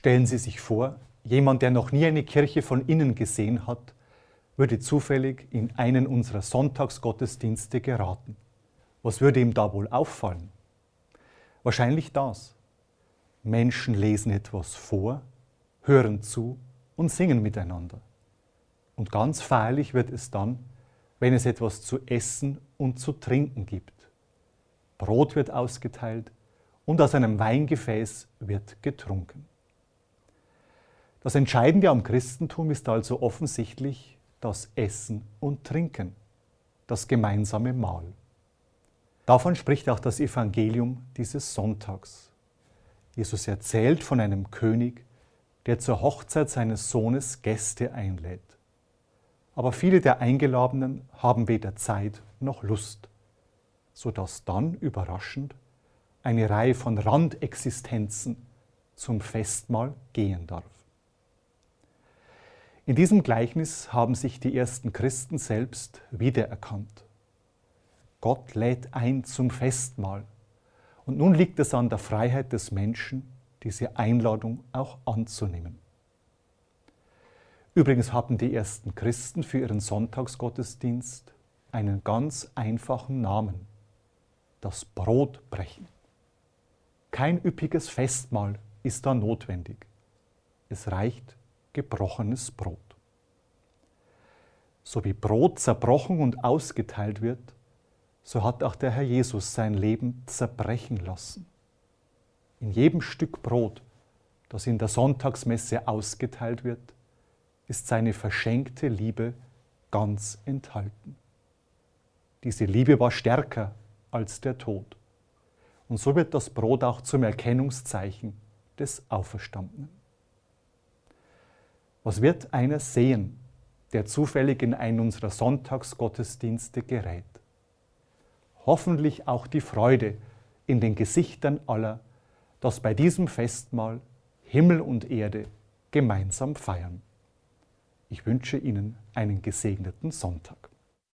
Stellen Sie sich vor, jemand, der noch nie eine Kirche von innen gesehen hat, würde zufällig in einen unserer Sonntagsgottesdienste geraten. Was würde ihm da wohl auffallen? Wahrscheinlich das. Menschen lesen etwas vor, hören zu und singen miteinander. Und ganz feierlich wird es dann, wenn es etwas zu essen und zu trinken gibt. Brot wird ausgeteilt und aus einem Weingefäß wird getrunken. Das Entscheidende am Christentum ist also offensichtlich das Essen und Trinken, das gemeinsame Mahl. Davon spricht auch das Evangelium dieses Sonntags. Jesus erzählt von einem König, der zur Hochzeit seines Sohnes Gäste einlädt. Aber viele der Eingeladenen haben weder Zeit noch Lust, sodass dann überraschend eine Reihe von Randexistenzen zum Festmahl gehen darf. In diesem Gleichnis haben sich die ersten Christen selbst wiedererkannt. Gott lädt ein zum Festmahl. Und nun liegt es an der Freiheit des Menschen, diese Einladung auch anzunehmen. Übrigens hatten die ersten Christen für ihren Sonntagsgottesdienst einen ganz einfachen Namen, das Brotbrechen. Kein üppiges Festmahl ist da notwendig. Es reicht gebrochenes Brot. So wie Brot zerbrochen und ausgeteilt wird, so hat auch der Herr Jesus sein Leben zerbrechen lassen. In jedem Stück Brot, das in der Sonntagsmesse ausgeteilt wird, ist seine verschenkte Liebe ganz enthalten. Diese Liebe war stärker als der Tod. Und so wird das Brot auch zum Erkennungszeichen des Auferstandenen. Was wird einer sehen, der zufällig in einen unserer Sonntagsgottesdienste gerät? Hoffentlich auch die Freude in den Gesichtern aller, dass bei diesem Festmahl Himmel und Erde gemeinsam feiern. Ich wünsche Ihnen einen gesegneten Sonntag.